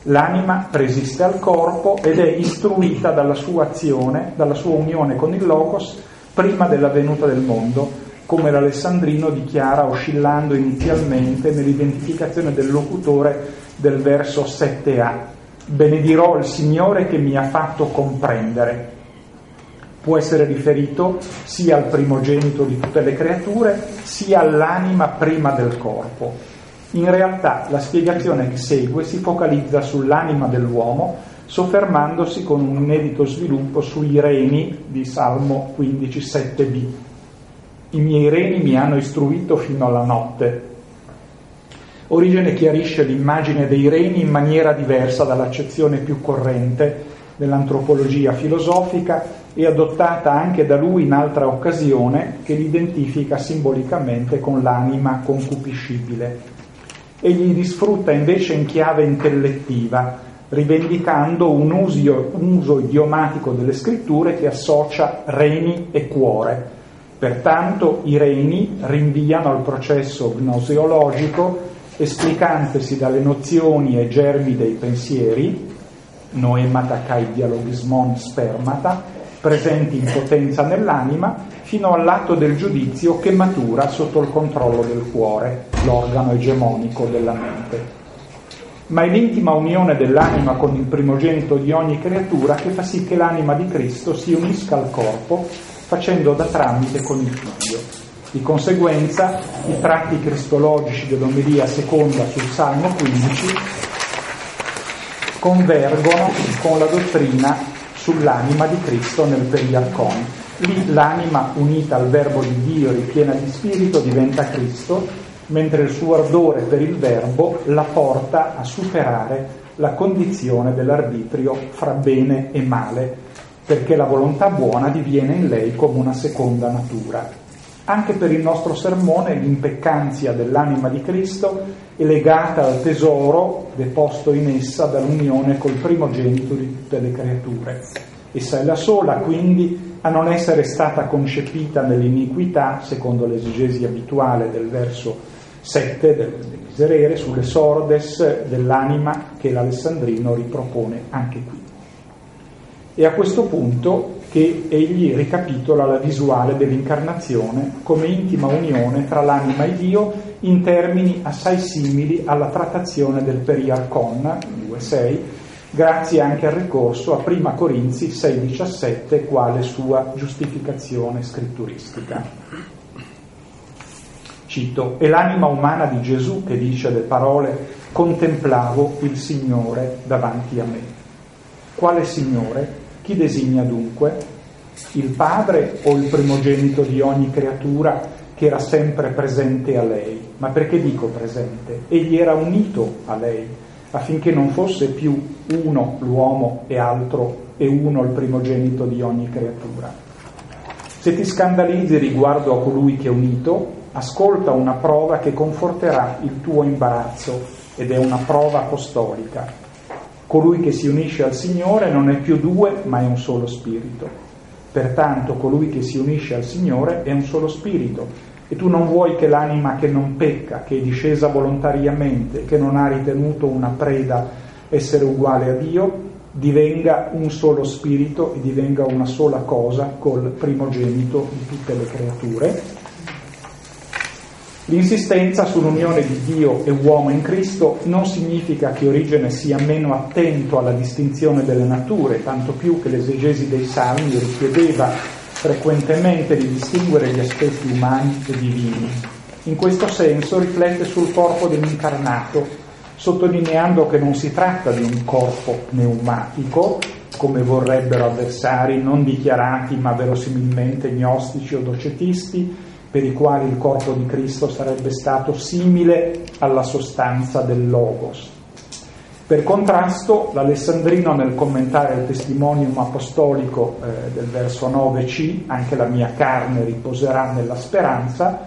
L'anima resiste al corpo ed è istruita dalla sua azione, dalla sua unione con il Logos, prima della venuta del mondo, come l'Alessandrino dichiara oscillando inizialmente nell'identificazione del locutore del verso 7a. Benedirò il Signore che mi ha fatto comprendere può essere riferito sia al primogenito di tutte le creature, sia all'anima prima del corpo. In realtà la spiegazione che segue si focalizza sull'anima dell'uomo, soffermandosi con un inedito sviluppo sui reni di Salmo 15.7b. I miei reni mi hanno istruito fino alla notte. Origine chiarisce l'immagine dei reni in maniera diversa dall'accezione più corrente dell'antropologia filosofica e adottata anche da lui in altra occasione che l'identifica simbolicamente con l'anima concupiscibile. Egli disfrutta invece in chiave intellettiva, rivendicando un uso, un uso idiomatico delle scritture che associa reni e cuore. Pertanto i reni rinviano al processo gnoseologico esplicantesi dalle nozioni e germi dei pensieri, noemata kai dialogismon spermata, presenti in potenza nell'anima, fino all'atto del giudizio che matura sotto il controllo del cuore, l'organo egemonico della mente. Ma è l'intima unione dell'anima con il primogenito di ogni creatura che fa sì che l'anima di Cristo si unisca al corpo facendo da tramite con il figlio. Di conseguenza i tratti cristologici dell'omelia seconda sul Salmo 15 convergono con la dottrina sull'anima di Cristo nel Periarcon. Lì l'anima unita al verbo di Dio ripiena di spirito diventa Cristo, mentre il suo ardore per il verbo la porta a superare la condizione dell'arbitrio fra bene e male, perché la volontà buona diviene in lei come una seconda natura. Anche per il nostro sermone l'impeccanzia dell'anima di Cristo è legata al tesoro deposto in essa dall'unione col primogenito di tutte le creature. Essa è la sola, quindi, a non essere stata concepita nell'iniquità, secondo l'esegesi abituale del verso 7 del, del miserere, sulle sordes dell'anima che l'Alessandrino ripropone anche qui. E a questo punto che egli ricapitola la visuale dell'incarnazione come intima unione tra l'anima e Dio in termini assai simili alla trattazione del Periarcon 2.6, grazie anche al ricorso a 1 Corinzi 6.17 quale sua giustificazione scritturistica. Cito, è l'anima umana di Gesù che dice le parole contemplavo il Signore davanti a me. Quale Signore? Chi designa dunque? Il padre o il primogenito di ogni creatura che era sempre presente a lei? Ma perché dico presente? Egli era unito a lei affinché non fosse più uno l'uomo e altro e uno il primogenito di ogni creatura. Se ti scandalizzi riguardo a colui che è unito, ascolta una prova che conforterà il tuo imbarazzo ed è una prova apostolica. Colui che si unisce al Signore non è più due, ma è un solo spirito. Pertanto colui che si unisce al Signore è un solo spirito. E tu non vuoi che l'anima che non pecca, che è discesa volontariamente, che non ha ritenuto una preda essere uguale a Dio, divenga un solo spirito e divenga una sola cosa col primogenito di tutte le creature. L'insistenza sull'unione di Dio e uomo in Cristo non significa che Origene sia meno attento alla distinzione delle nature, tanto più che l'esegesi dei Salmi richiedeva frequentemente di distinguere gli aspetti umani e divini. In questo senso riflette sul corpo dell'incarnato, sottolineando che non si tratta di un corpo pneumatico, come vorrebbero avversari non dichiarati ma verosimilmente gnostici o docetisti, per i quali il corpo di Cristo sarebbe stato simile alla sostanza del Logos. Per contrasto, l'Alessandrino nel commentare il testimonium apostolico eh, del verso 9c, anche la mia carne riposerà nella speranza,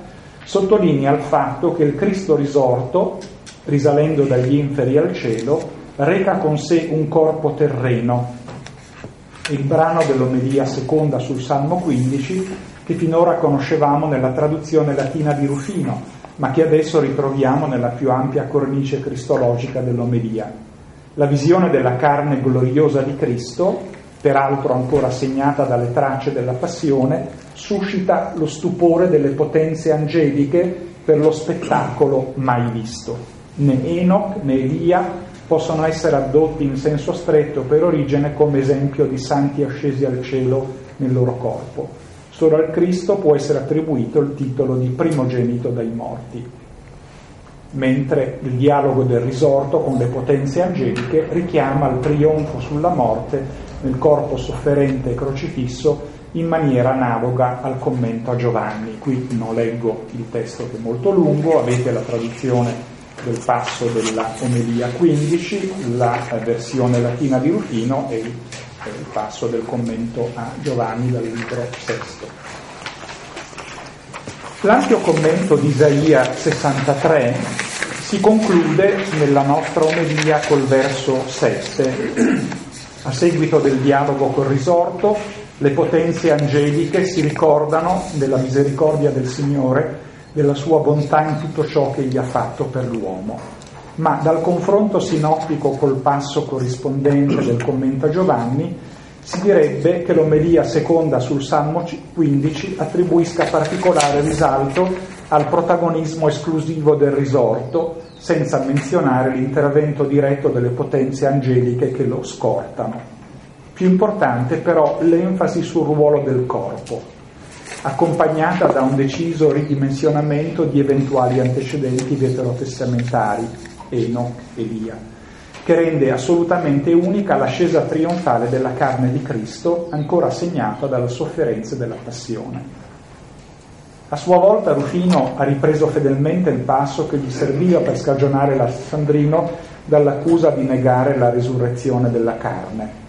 sottolinea il fatto che il Cristo risorto, risalendo dagli inferi al cielo, reca con sé un corpo terreno. Il brano dell'omelia seconda sul Salmo 15 che finora conoscevamo nella traduzione latina di Rufino, ma che adesso ritroviamo nella più ampia cornice cristologica dell'omelia. La visione della carne gloriosa di Cristo, peraltro ancora segnata dalle tracce della passione, suscita lo stupore delle potenze angeliche per lo spettacolo mai visto. Né Enoch né Elia possono essere addotti in senso stretto per origine come esempio di santi ascesi al cielo nel loro corpo. Solo al Cristo può essere attribuito il titolo di primogenito dai morti, mentre il dialogo del risorto con le potenze angeliche richiama il trionfo sulla morte nel corpo sofferente e crocifisso in maniera analoga al commento a Giovanni. Qui non leggo il testo che è molto lungo, avete la traduzione del passo della Omelia 15, la versione latina di Rufino e il passo del commento a Giovanni dal libro sesto. L'ampio commento di Isaia 63 si conclude nella nostra omelia col verso 7. A seguito del dialogo col risorto, le potenze angeliche si ricordano della misericordia del Signore, della sua bontà in tutto ciò che gli ha fatto per l'uomo ma dal confronto sinottico col passo corrispondente del commento a Giovanni si direbbe che l'omelia seconda sul Salmo 15 attribuisca particolare risalto al protagonismo esclusivo del risorto, senza menzionare l'intervento diretto delle potenze angeliche che lo scortano. Più importante però l'enfasi sul ruolo del corpo, accompagnata da un deciso ridimensionamento di eventuali antecedenti veterotestamentari Enoch, Elia, che rende assolutamente unica l'ascesa trionfale della carne di Cristo, ancora segnata dalla sofferenza dalla passione. A sua volta Rufino ha ripreso fedelmente il passo che gli serviva per scagionare l'Alessandrino dall'accusa di negare la risurrezione della carne.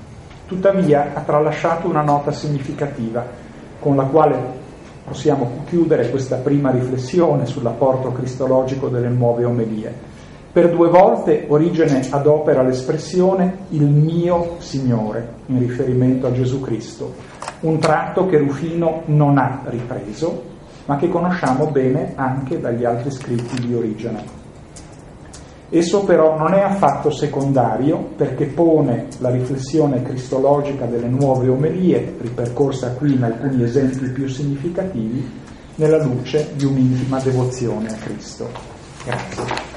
Tuttavia ha tralasciato una nota significativa, con la quale possiamo chiudere questa prima riflessione sull'apporto cristologico delle nuove omelie. Per due volte Origene adopera l'espressione il mio Signore in riferimento a Gesù Cristo, un tratto che Rufino non ha ripreso ma che conosciamo bene anche dagli altri scritti di Origene. Esso però non è affatto secondario perché pone la riflessione cristologica delle nuove omelie, ripercorsa qui in alcuni esempi più significativi, nella luce di un'intima devozione a Cristo. Grazie.